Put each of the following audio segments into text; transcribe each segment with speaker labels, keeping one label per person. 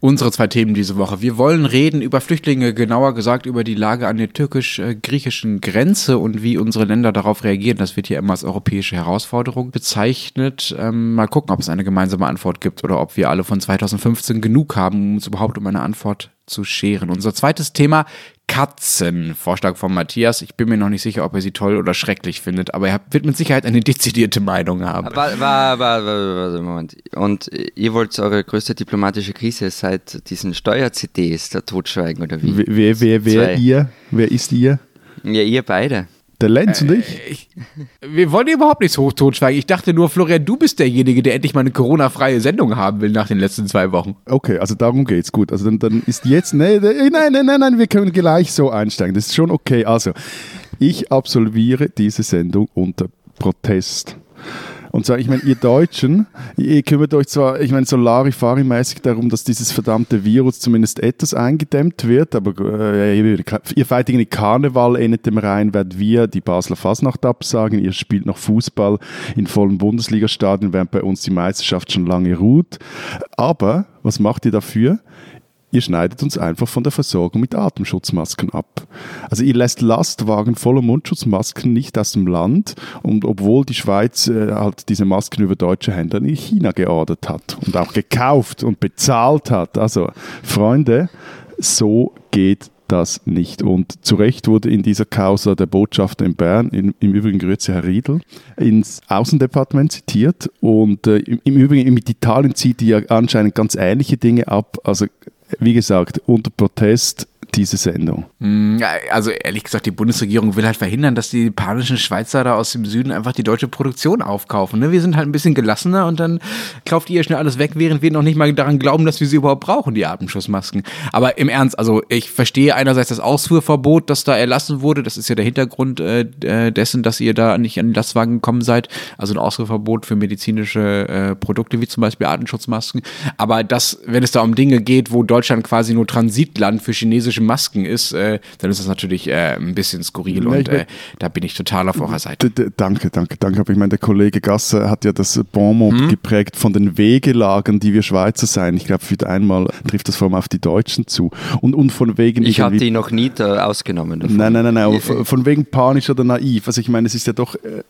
Speaker 1: Unsere zwei Themen diese Woche. Wir wollen reden über Flüchtlinge, genauer gesagt über die Lage an der türkisch-griechischen Grenze und wie unsere Länder darauf reagieren. Das wird hier immer als europäische Herausforderung bezeichnet. Ähm, mal gucken, ob es eine gemeinsame Antwort gibt oder ob wir alle von 2015 genug haben, um uns überhaupt um eine Antwort zu scheren. Unser zweites Thema, Katzen. Vorschlag von Matthias. Ich bin mir noch nicht sicher, ob er sie toll oder schrecklich findet, aber er wird mit Sicherheit eine dezidierte Meinung haben.
Speaker 2: War, war, war, war, Moment. Und ihr wollt eure größte diplomatische Krise seit diesen Steuer-CDs da totschweigen, oder wie?
Speaker 3: Wer, wer, wer, ihr? Wer ist ihr?
Speaker 2: Ja, ihr beide.
Speaker 3: Der Lenz und ich?
Speaker 1: Äh, ich? Wir wollen überhaupt nichts hoch totschweigen. Ich dachte nur, Florian, du bist derjenige, der endlich mal eine Corona-freie Sendung haben will nach den letzten zwei Wochen.
Speaker 3: Okay, also darum geht's. Gut, also dann, dann ist jetzt, nee, nein, nein, nein, nein, wir können gleich so einsteigen. Das ist schon okay. Also, ich absolviere diese Sendung unter Protest. Und zwar, ich meine, ihr Deutschen, ihr kümmert euch zwar, ich meine, so Larifari-mäßig darum, dass dieses verdammte Virus zumindest etwas eingedämmt wird, aber äh, ihr, ihr feiert irgendwie Karneval, endet dem Rhein, werdet wir die Basler Fasnacht absagen, ihr spielt noch Fußball in vollen Bundesliga-Stadien, während bei uns die Meisterschaft schon lange ruht. Aber, was macht ihr dafür? Ihr schneidet uns einfach von der Versorgung mit Atemschutzmasken ab. Also ihr lässt Lastwagen voller Mundschutzmasken nicht aus dem Land und obwohl die Schweiz äh, halt diese Masken über deutsche Händler in China geordert hat und auch gekauft und bezahlt hat. Also Freunde, so geht das nicht. Und zu Recht wurde in dieser Causa der Botschafter in Bern, in, im Übrigen Grüße Herr Riedel, ins Außendepartement zitiert. Und äh, im, im Übrigen mit Italien zieht die ja anscheinend ganz ähnliche Dinge ab. Also wie gesagt, unter Protest diese Sendung?
Speaker 1: Hm, also ehrlich gesagt, die Bundesregierung will halt verhindern, dass die panischen Schweizer da aus dem Süden einfach die deutsche Produktion aufkaufen. Ne? Wir sind halt ein bisschen gelassener und dann kauft ihr schnell alles weg, während wir noch nicht mal daran glauben, dass wir sie überhaupt brauchen, die Atemschutzmasken. Aber im Ernst, also ich verstehe einerseits das Ausfuhrverbot, das da erlassen wurde. Das ist ja der Hintergrund äh, äh dessen, dass ihr da nicht an den Lastwagen gekommen seid. Also ein Ausfuhrverbot für medizinische äh, Produkte wie zum Beispiel Atemschutzmasken. Aber das, wenn es da um Dinge geht, wo Deutschland quasi nur Transitland für chinesische physische Masken ist, äh, dann ist das natürlich äh, ein bisschen skurril ja, und äh, da bin ich total auf eurer Seite.
Speaker 3: Danke, danke, danke. Aber ich meine, der Kollege Gasser hat ja das Bonmot hm? geprägt von den Wegelagen, die wir Schweizer sein. Ich glaube, für einmal trifft das vor allem auf die Deutschen zu. Und, und von wegen.
Speaker 2: Ich habe die noch nie ausgenommen.
Speaker 3: Davon. Nein, nein, nein, nein. Von, von wegen panisch oder naiv. Also ich meine, es ist ja doch äh,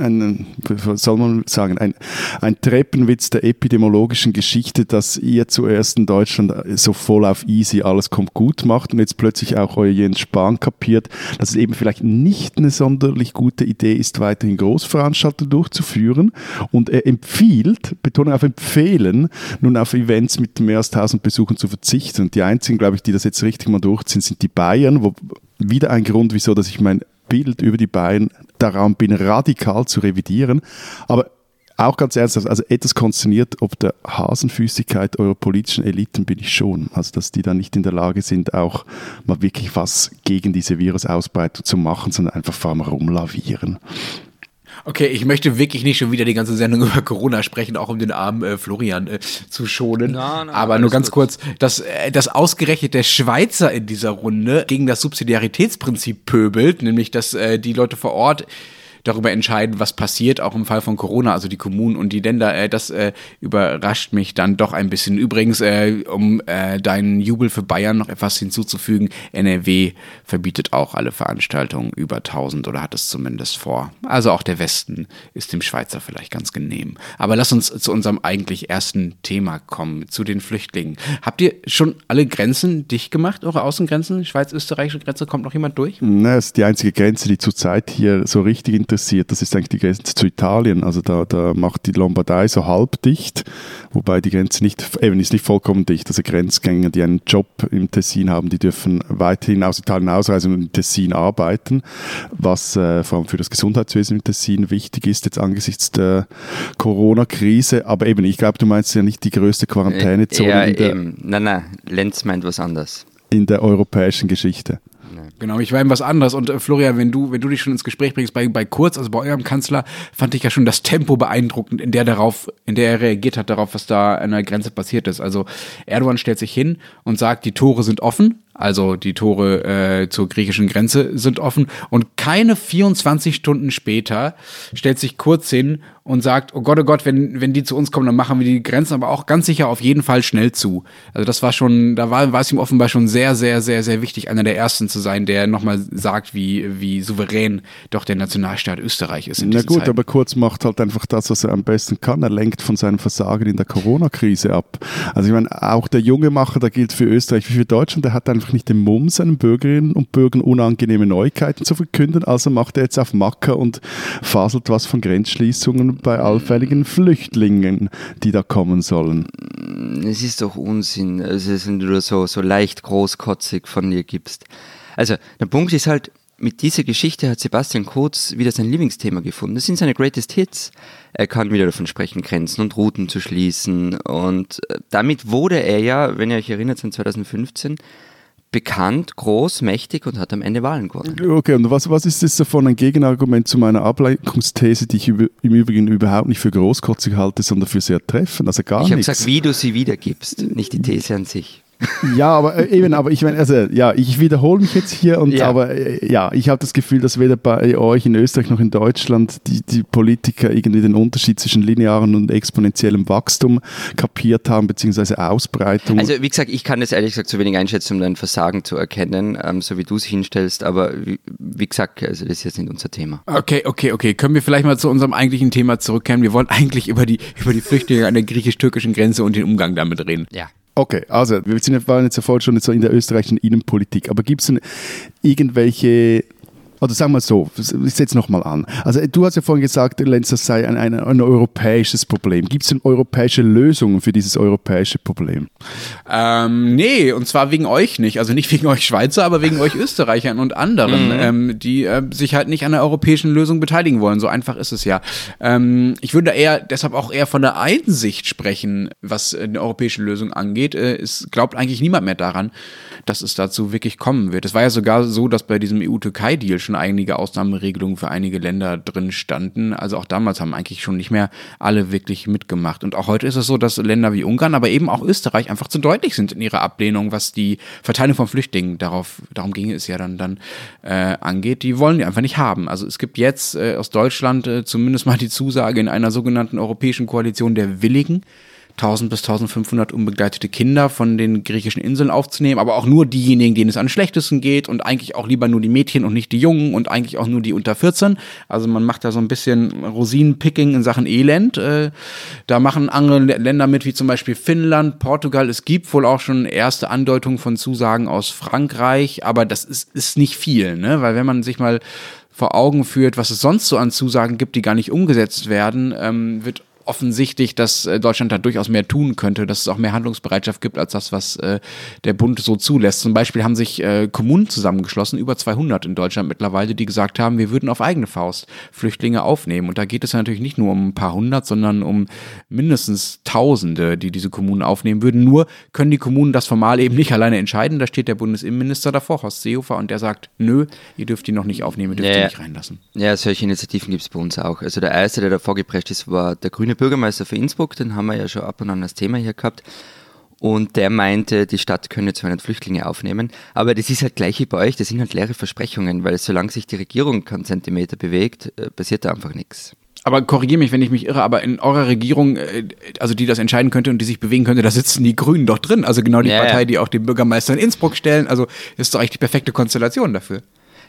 Speaker 3: ein, soll man sagen, ein, ein Treppenwitz der epidemiologischen Geschichte, dass ihr zuerst in Deutschland so voll auf easy alles kommt gut macht und jetzt plötzlich auch euer Jens Spahn kapiert, dass es eben vielleicht nicht eine sonderlich gute Idee ist, weiterhin Großveranstaltungen durchzuführen. Und er empfiehlt, Betonung auf empfehlen, nun auf Events mit mehr als 1000 Besuchern zu verzichten. Und die einzigen, glaube ich, die das jetzt richtig mal durchziehen, sind die Bayern, wo wieder ein Grund, wieso, dass ich mein Bild über die Bayern daran bin, radikal zu revidieren. Aber auch ganz ernsthaft, also etwas konsterniert, ob der Hasenfüßigkeit eurer politischen Eliten bin ich schon. Also, dass die dann nicht in der Lage sind, auch mal wirklich was gegen diese Virusausbreitung zu machen, sondern einfach vor allem rumlavieren.
Speaker 1: Okay, ich möchte wirklich nicht schon wieder die ganze Sendung über Corona sprechen, auch um den armen äh, Florian äh, zu schonen. No, no, Aber nur ganz kurz, dass, äh, dass ausgerechnet der Schweizer in dieser Runde gegen das Subsidiaritätsprinzip pöbelt, nämlich dass äh, die Leute vor Ort darüber entscheiden, was passiert, auch im Fall von Corona, also die Kommunen und die Länder. Äh, das äh, überrascht mich dann doch ein bisschen. Übrigens, äh, um äh, deinen Jubel für Bayern noch etwas hinzuzufügen, NRW verbietet auch alle Veranstaltungen über 1000 oder hat es zumindest vor. Also auch der Westen ist dem Schweizer vielleicht ganz genehm. Aber lass uns zu unserem eigentlich ersten Thema kommen, zu den Flüchtlingen. Habt ihr schon alle Grenzen dicht gemacht, eure Außengrenzen? Schweiz-österreichische Grenze, kommt noch jemand durch?
Speaker 3: Das ist die einzige Grenze, die zurzeit hier so richtig interessiert interessiert, das ist eigentlich die Grenze zu Italien. Also da, da macht die Lombardei so halb dicht, wobei die Grenze nicht, eben ist nicht vollkommen dicht. Also Grenzgänger, die einen Job im Tessin haben, die dürfen weiterhin aus Italien ausreisen und im Tessin arbeiten, was äh, vor allem für das Gesundheitswesen im Tessin wichtig ist, jetzt angesichts der Corona-Krise. Aber eben, ich glaube, du meinst ja nicht die größte Quarantänezone.
Speaker 2: Ja, eben. Nein, nein, Lenz meint was anderes.
Speaker 3: In der europäischen Geschichte.
Speaker 1: Genau, ich war eben was anderes. Und äh, Florian, wenn du, wenn du dich schon ins Gespräch bringst bei, bei Kurz, also bei eurem Kanzler, fand ich ja schon das Tempo beeindruckend, in der darauf, in der er reagiert hat, darauf, was da an der Grenze passiert ist. Also Erdogan stellt sich hin und sagt, die Tore sind offen. Also die Tore äh, zur griechischen Grenze sind offen. Und keine 24 Stunden später stellt sich Kurz hin und sagt, oh Gott, oh Gott, wenn, wenn die zu uns kommen, dann machen wir die Grenzen aber auch ganz sicher auf jeden Fall schnell zu. Also das war schon, da war, war es ihm offenbar schon sehr, sehr, sehr, sehr wichtig, einer der Ersten zu sein, der nochmal sagt, wie, wie souverän doch der Nationalstaat Österreich ist.
Speaker 3: Na gut, Zeit. aber Kurz macht halt einfach das, was er am besten kann. Er lenkt von seinem Versagen in der Corona-Krise ab. Also ich meine, auch der junge Macher, der gilt für Österreich wie für Deutschland, der hat einfach nicht den Mumm, seinen Bürgerinnen und Bürgern unangenehme Neuigkeiten zu verkünden. Also macht er jetzt auf Macker und faselt was von Grenzschließungen bei allfälligen Flüchtlingen, die da kommen sollen.
Speaker 2: Es ist doch Unsinn, also, wenn du so, so leicht großkotzig von dir gibst. Also der Punkt ist halt, mit dieser Geschichte hat Sebastian Kurz wieder sein Lieblingsthema gefunden. Das sind seine Greatest Hits. Er kann wieder davon sprechen, Grenzen und Routen zu schließen. Und äh, damit wurde er ja, wenn ihr euch erinnert, seit 2015 bekannt, groß, mächtig und hat am Ende Wahlen gewonnen.
Speaker 3: Okay, und was, was ist das davon ein Gegenargument zu meiner Ablenkungsthese, die ich im Übrigen überhaupt nicht für großkotzig halte, sondern für sehr treffend, also gar
Speaker 2: ich
Speaker 3: nichts.
Speaker 2: Ich habe gesagt, wie du sie wiedergibst, nicht die These an sich.
Speaker 3: Ja, aber äh, eben, aber ich meine, also ja, ich wiederhole mich jetzt hier und ja. aber äh, ja, ich habe das Gefühl, dass weder bei euch in Österreich noch in Deutschland die, die Politiker irgendwie den Unterschied zwischen linearen und exponentiellem Wachstum kapiert haben, beziehungsweise Ausbreitung.
Speaker 2: Also wie gesagt, ich kann das ehrlich gesagt zu wenig einschätzen, um dein Versagen zu erkennen, ähm, so wie du es hinstellst, aber wie, wie, gesagt, also das ist jetzt nicht unser Thema.
Speaker 1: Okay, okay, okay. Können wir vielleicht mal zu unserem eigentlichen Thema zurückkehren? Wir wollen eigentlich über die, über die Flüchtlinge an der griechisch-türkischen Grenze und den Umgang damit reden.
Speaker 2: Ja.
Speaker 3: Okay, also wir sind, waren jetzt sofort schon in der österreichischen Innenpolitik, aber gibt es irgendwelche oder sagen wir so, ich setze nochmal an. Also du hast ja vorhin gesagt, Lenz, das sei ein, ein, ein europäisches Problem. Gibt es denn europäische Lösungen für dieses europäische Problem?
Speaker 1: Ähm, nee, und zwar wegen euch nicht. Also nicht wegen euch Schweizer, aber wegen euch Österreichern und anderen, mhm. ähm, die äh, sich halt nicht an der europäischen Lösung beteiligen wollen. So einfach ist es ja. Ähm, ich würde eher deshalb auch eher von der Einsicht sprechen, was eine europäische Lösung angeht. Äh, es glaubt eigentlich niemand mehr daran, dass es dazu wirklich kommen wird. Es war ja sogar so, dass bei diesem EU-Türkei-Deal schon einige Ausnahmeregelungen für einige Länder drin standen. Also auch damals haben eigentlich schon nicht mehr alle wirklich mitgemacht. Und auch heute ist es so, dass Länder wie Ungarn, aber eben auch Österreich einfach zu deutlich sind in ihrer Ablehnung, was die Verteilung von Flüchtlingen, darauf, darum ging es ja dann, dann äh, angeht. Die wollen die einfach nicht haben. Also es gibt jetzt äh, aus Deutschland äh, zumindest mal die Zusage in einer sogenannten europäischen Koalition der Willigen, 1000 bis 1500 unbegleitete Kinder von den griechischen Inseln aufzunehmen, aber auch nur diejenigen, denen es am schlechtesten geht und eigentlich auch lieber nur die Mädchen und nicht die Jungen und eigentlich auch nur die unter 14. Also man macht da so ein bisschen Rosinenpicking in Sachen Elend. Äh, da machen andere Länder mit, wie zum Beispiel Finnland, Portugal. Es gibt wohl auch schon erste Andeutungen von Zusagen aus Frankreich, aber das ist, ist nicht viel, ne? weil wenn man sich mal vor Augen führt, was es sonst so an Zusagen gibt, die gar nicht umgesetzt werden, ähm, wird offensichtlich, dass äh, Deutschland da durchaus mehr tun könnte, dass es auch mehr Handlungsbereitschaft gibt als das, was äh, der Bund so zulässt. Zum Beispiel haben sich äh, Kommunen zusammengeschlossen, über 200 in Deutschland mittlerweile, die gesagt haben, wir würden auf eigene Faust Flüchtlinge aufnehmen. Und da geht es ja natürlich nicht nur um ein paar hundert, sondern um mindestens Tausende, die diese Kommunen aufnehmen würden. Nur können die Kommunen das formal eben nicht alleine entscheiden. Da steht der Bundesinnenminister davor, Horst Seehofer, und der sagt, nö, ihr dürft die noch nicht aufnehmen, ihr dürft ja, die nicht reinlassen.
Speaker 2: Ja, solche Initiativen gibt es bei uns auch. Also der erste, der da vorgeprescht ist, war der grüne Bürgermeister für Innsbruck, den haben wir ja schon ab und an als Thema hier gehabt. Und der meinte, die Stadt könne 200 Flüchtlinge aufnehmen. Aber das ist halt gleich wie bei euch, das sind halt leere Versprechungen, weil solange sich die Regierung keinen Zentimeter bewegt, äh, passiert da einfach nichts.
Speaker 1: Aber korrigiere mich, wenn ich mich irre, aber in eurer Regierung, äh, also die das entscheiden könnte und die sich bewegen könnte, da sitzen die Grünen doch drin. Also genau die ja, Partei, die auch den Bürgermeister in Innsbruck stellen. Also ist doch eigentlich die perfekte Konstellation dafür.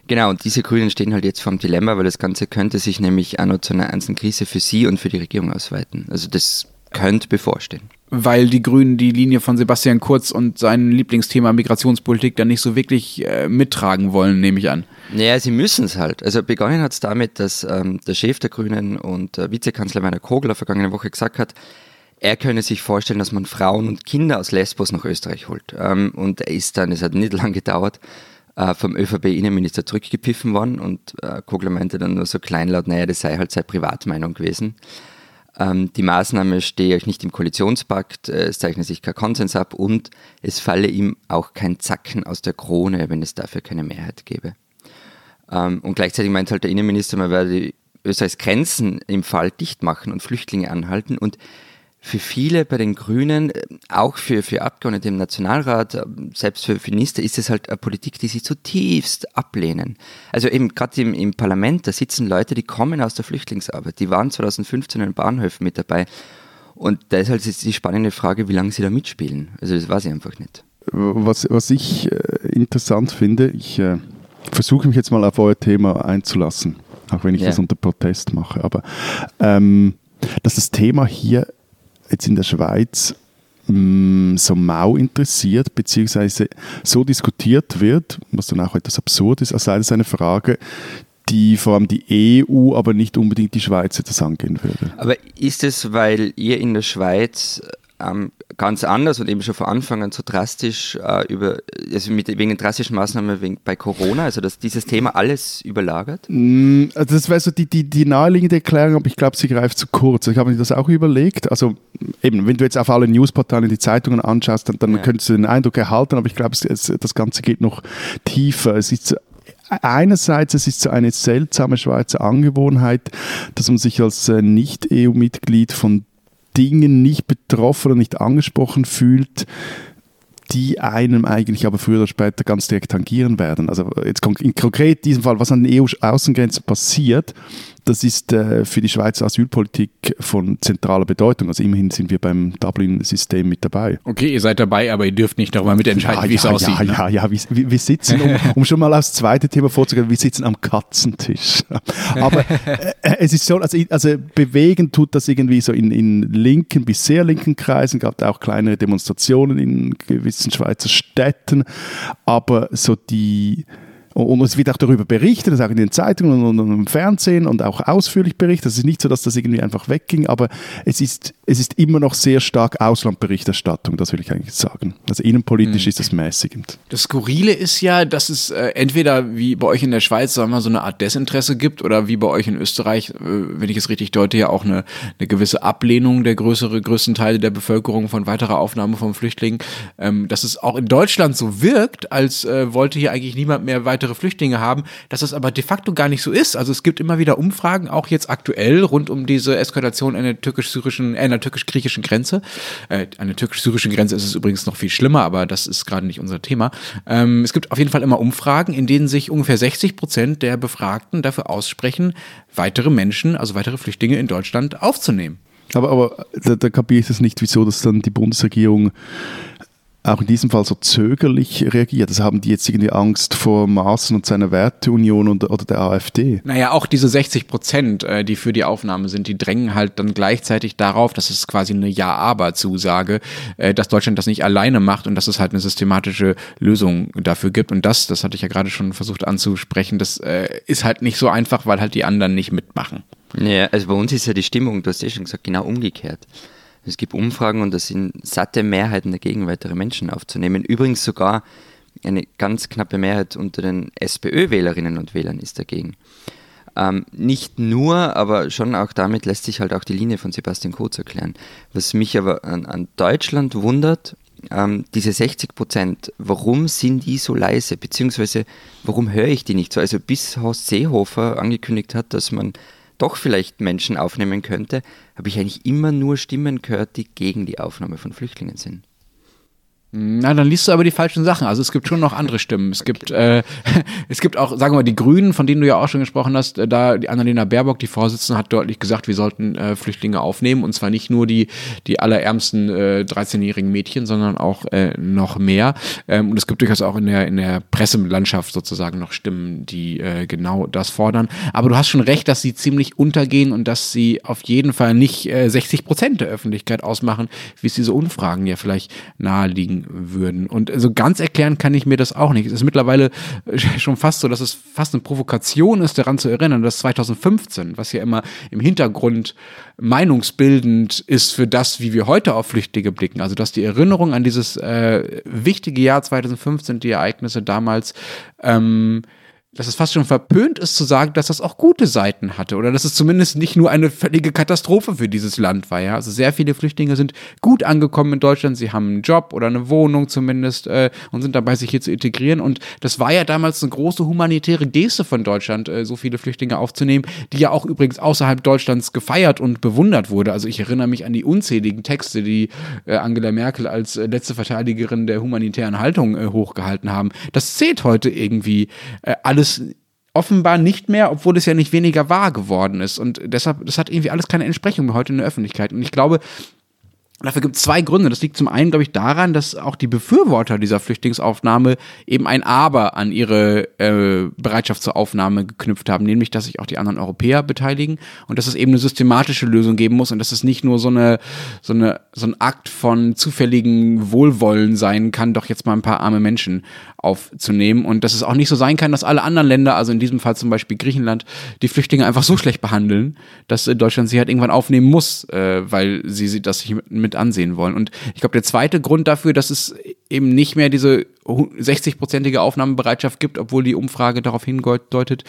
Speaker 2: Genau, und diese Grünen stehen halt jetzt vor dem Dilemma, weil das Ganze könnte sich nämlich auch noch zu einer ernsten Krise für sie und für die Regierung ausweiten. Also das könnte bevorstehen.
Speaker 1: Weil die Grünen die Linie von Sebastian Kurz und sein Lieblingsthema Migrationspolitik dann nicht so wirklich äh, mittragen wollen, nehme ich an.
Speaker 2: Naja, sie müssen es halt. Also begonnen hat es damit, dass ähm, der Chef der Grünen und äh, Vizekanzler Werner Kogler vergangene Woche gesagt hat, er könne sich vorstellen, dass man Frauen und Kinder aus Lesbos nach Österreich holt. Ähm, und er ist dann, es hat nicht lange gedauert, äh, vom ÖVP-Innenminister zurückgepfiffen worden und äh, Kogler meinte dann nur so kleinlaut, naja, das sei halt seine Privatmeinung gewesen. ähm, die Maßnahme stehe euch nicht im Koalitionspakt, äh, es zeichne sich kein Konsens ab und es falle ihm auch kein Zacken aus der Krone, wenn es dafür keine Mehrheit gäbe. Ähm, und gleichzeitig meint halt der Innenminister, man werde Österreichs Grenzen im Fall dicht machen und Flüchtlinge anhalten und für viele bei den Grünen, äh, auch für, für Abgeordnete im Nationalrat, äh, selbst für Minister, ist es halt eine Politik, die sie zutiefst ablehnen. Also eben gerade im, im Parlament, da sitzen Leute, die kommen aus der Flüchtlingsarbeit, die waren 2015 in den Bahnhöfen mit dabei. Und da ist halt die spannende Frage, wie lange sie da mitspielen. Also das weiß ich einfach nicht.
Speaker 3: Was, was ich äh, interessant finde, ich äh, versuche mich jetzt mal auf euer Thema einzulassen, auch wenn ich ja. das unter Protest mache, aber ähm, dass das Thema hier jetzt in der Schweiz mh, mm, so mau interessiert, beziehungsweise so diskutiert wird, was dann auch etwas absurd ist, als sei das eine Frage, die vor allem die EU, aber nicht unbedingt die Schweiz etwas angehen würde.
Speaker 2: Aber ist es, weil ihr in der Schweiz ähm, ganz anders und eben schon von Anfang an so drastisch äh, über, also mit, wegen den drastischen Maßnahmen wegen, bei Corona, also dass dieses Thema alles überlagert?
Speaker 3: Mm, also das wäre so die, die, die naheliegende Erklärung, aber ich glaube, sie greift zu kurz. Ich habe mir das auch überlegt. Also eben, wenn du jetzt auf alle Newsportale die Zeitungen anschaust, dann, dann ja. könntest du den Eindruck erhalten, aber ich glaube, das Ganze geht noch tiefer. Es ist einerseits, es ist so eine seltsame Schweizer Angewohnheit, dass man sich als äh, Nicht-EU-Mitglied von Dingen nicht betroffen und nicht angesprochen fühlt, die einem eigentlich aber früher oder später ganz direkt tangieren werden. Also jetzt in konkret diesem Fall, was an den EU-Außengrenzen passiert, das ist äh, für die Schweizer Asylpolitik von zentraler Bedeutung. Also immerhin sind wir beim Dublin-System mit dabei.
Speaker 1: Okay, ihr seid dabei, aber ihr dürft nicht darüber mitentscheiden, ja, wie es
Speaker 3: ja,
Speaker 1: aussieht.
Speaker 3: Ja, ne? ja, ja, wir, wir sitzen, um, um, schon mal aufs zweite Thema vorzugehen, wir sitzen am Katzentisch. Aber äh, es ist so, also, also bewegen tut das irgendwie so in, in linken bis sehr linken Kreisen, gab auch kleinere Demonstrationen in gewissen Schweizer Städten, aber so die und es wird auch darüber berichtet, das auch in den Zeitungen und, im Fernsehen und auch ausführlich berichtet. Es ist nicht so, dass das irgendwie einfach wegging, aber es ist, es ist immer noch sehr stark Auslandberichterstattung, das will ich eigentlich sagen. Also innenpolitisch mhm. ist das mäßigend.
Speaker 1: Das Skurrile ist ja, dass es äh, entweder wie bei euch in der Schweiz, sagen wir so eine Art Desinteresse gibt oder wie bei euch in Österreich, äh, wenn ich es richtig deute, ja auch eine, eine gewisse Ablehnung der größere, größten Teile der Bevölkerung von weiterer Aufnahme von Flüchtlingen. Ähm, dass es auch in Deutschland so wirkt, als äh, wollte hier eigentlich niemand mehr weitere weitere Flüchtlinge haben, dass das aber de facto gar nicht so ist. Also es gibt immer wieder Umfragen, auch jetzt aktuell, rund um diese Eskalation an der türkisch-syrischen, äh, einer türkisch-griechischen Grenze. Äh, an der türkisch-syrischen Grenze ist es übrigens noch viel schlimmer, aber das ist gerade nicht unser Thema. Ähm, es gibt auf jeden Fall immer Umfragen, in denen sich ungefähr 60 Prozent der Befragten dafür aussprechen, weitere Menschen, also weitere Flüchtlinge in Deutschland aufzunehmen.
Speaker 3: Aber, aber da, da kapiere ich es nicht, wieso dass dann die Bundesregierung auch in diesem Fall so zögerlich reagiert? Also haben die jetzt irgendwie Angst vor Maaßen und seiner Werteunion und, oder der AfD?
Speaker 1: Naja, auch diese 60 Prozent, äh, die für die Aufnahme sind, die drängen halt dann gleichzeitig darauf, dass es quasi eine Ja-Aber-Zusage, äh, dass Deutschland das nicht alleine macht und dass es halt eine systematische Lösung dafür gibt. Und das, das hatte ich ja gerade schon versucht anzusprechen, das äh, ist halt nicht so einfach, weil halt die anderen nicht mitmachen.
Speaker 2: Ja, also bei uns ist ja die Stimmung, du hast ja schon gesagt, genau umgekehrt. Es gibt Umfragen und das sind satte Mehrheiten dagegen, weitere Menschen aufzunehmen. Übrigens sogar eine ganz knappe Mehrheit unter den SPÖ-Wählerinnen und Wählern ist dagegen. Ähm, nicht nur, aber schon auch damit lässt sich halt auch die Linie von Sebastian Kurz erklären. Was mich aber an, an Deutschland wundert, ähm, diese 60 Prozent, warum sind die so leise, beziehungsweise warum höre ich die nicht so? Also bis Horst Seehofer angekündigt hat, dass man doch vielleicht Menschen aufnehmen könnte, habe ich eigentlich immer nur Stimmen gehört, die gegen die Aufnahme von Flüchtlingen sind.
Speaker 1: Na, dann liest du aber die falschen Sachen. Also es gibt schon noch andere Stimmen. Es gibt, äh, es gibt auch, sagen wir mal, die Grünen, von denen du ja auch schon gesprochen hast, äh, da die Annalena Baerbock, die Vorsitzende, hat deutlich gesagt, wir sollten äh, Flüchtlinge aufnehmen. Und zwar nicht nur die, die allerärmsten äh, 13-jährigen Mädchen, sondern auch äh, noch mehr. Ähm, und es gibt durchaus auch in der, in der Presselandschaft sozusagen noch Stimmen, die äh, genau das fordern. Aber du hast schon recht, dass sie ziemlich untergehen und dass sie auf jeden Fall nicht äh, 60 Prozent der Öffentlichkeit ausmachen, wie es diese Umfragen ja vielleicht naheliegen würden. Und so ganz erklären kann ich mir das auch nicht. Es ist mittlerweile äh, schon fast so, dass es fast eine Provokation ist, daran zu erinnern, dass 2015, was ja immer im Hintergrund meinungsbildend ist für das, wie wir heute auf Flüchtlinge blicken, also dass die Erinnerung an dieses äh, wichtige Jahr 2015, die Ereignisse damals, ähm, dass es fast schon verpönt ist zu sagen, dass das auch gute Seiten hatte oder dass es zumindest nicht nur eine völlige Katastrophe für dieses Land war. Ja, also sehr viele Flüchtlinge sind gut angekommen in Deutschland. Sie haben einen Job oder eine Wohnung zumindest äh, und sind dabei, sich hier zu integrieren. Und das war ja damals eine große humanitäre Geste von Deutschland, äh, so viele Flüchtlinge aufzunehmen, die ja auch übrigens außerhalb Deutschlands gefeiert und bewundert wurde. Also ich erinnere mich an die unzähligen Texte, die äh, Angela Merkel als äh, letzte Verteidigerin der humanitären Haltung äh, hochgehalten haben. Das zählt heute irgendwie äh, alles es offenbar nicht mehr, obwohl es ja nicht weniger wahr geworden ist. Und deshalb, das hat irgendwie alles keine Entsprechung mehr heute in der Öffentlichkeit. Und ich glaube, Dafür gibt es zwei Gründe. Das liegt zum einen, glaube ich, daran, dass auch die Befürworter dieser Flüchtlingsaufnahme eben ein Aber an ihre äh, Bereitschaft zur Aufnahme geknüpft haben, nämlich, dass sich auch die anderen Europäer beteiligen und dass es eben eine systematische Lösung geben muss und dass es nicht nur so eine, so eine, so ein Akt von zufälligen Wohlwollen sein kann, doch jetzt mal ein paar arme Menschen aufzunehmen und dass es auch nicht so sein kann, dass alle anderen Länder, also in diesem Fall zum Beispiel Griechenland, die Flüchtlinge einfach so schlecht behandeln, dass Deutschland sie halt irgendwann aufnehmen muss, äh, weil sie, sie das nicht mit ansehen wollen. Und ich glaube, der zweite Grund dafür, dass es eben nicht mehr diese 60-prozentige Aufnahmebereitschaft gibt, obwohl die Umfrage darauf hindeutet,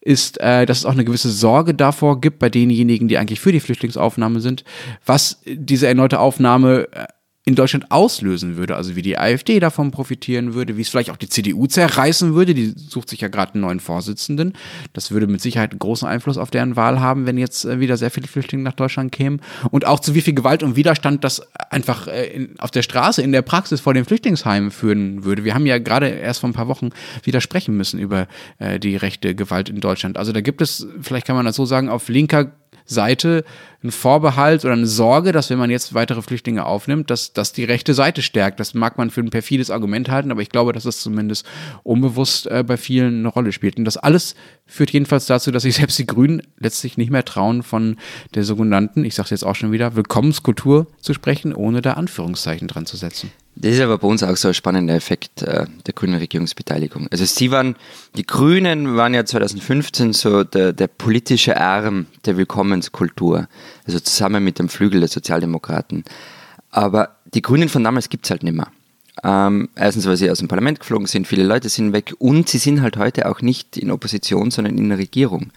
Speaker 1: ist, äh, dass es auch eine gewisse Sorge davor gibt bei denjenigen, die eigentlich für die Flüchtlingsaufnahme sind, was diese erneute Aufnahme äh, in Deutschland auslösen würde, also wie die AfD davon profitieren würde, wie es vielleicht auch die CDU zerreißen würde, die sucht sich ja gerade einen neuen Vorsitzenden. Das würde mit Sicherheit einen großen Einfluss auf deren Wahl haben, wenn jetzt äh, wieder sehr viele Flüchtlinge nach Deutschland kämen. Und auch zu wie viel Gewalt und Widerstand das einfach äh, in, auf der Straße, in der Praxis vor den Flüchtlingsheimen führen würde. Wir haben ja gerade erst vor ein paar Wochen wieder sprechen müssen über äh, die rechte Gewalt in Deutschland. Also da gibt es, vielleicht kann man das so sagen, auf linker Seite ein Vorbehalt oder eine Sorge, dass wenn man jetzt weitere Flüchtlinge aufnimmt, dass, dass die rechte Seite stärkt. Das mag man für ein perfides Argument halten, aber ich glaube, dass es zumindest unbewusst äh, bei vielen eine Rolle spielt. Und das alles führt jedenfalls dazu, dass sich selbst die Grünen letztlich nicht mehr trauen, von der sogenannten, ich sage es jetzt auch schon wieder, Willkommenskultur zu sprechen, ohne da Anführungszeichen dran zu setzen.
Speaker 2: Das ist aber bei uns auch so ein spannender Effekt äh, der grünen Regierungsbeteiligung. Also sie waren, die Grünen waren ja 2015 so der, der politische Arm der Willkommenskultur, also zusammen mit dem Flügel der Sozialdemokraten. Aber die Grünen von damals gibt es halt nicht mehr. Ähm, erstens, weil sie aus dem Parlament geflogen sind, viele Leute sind weg und sie sind halt heute auch nicht in Opposition, sondern in der Regierung.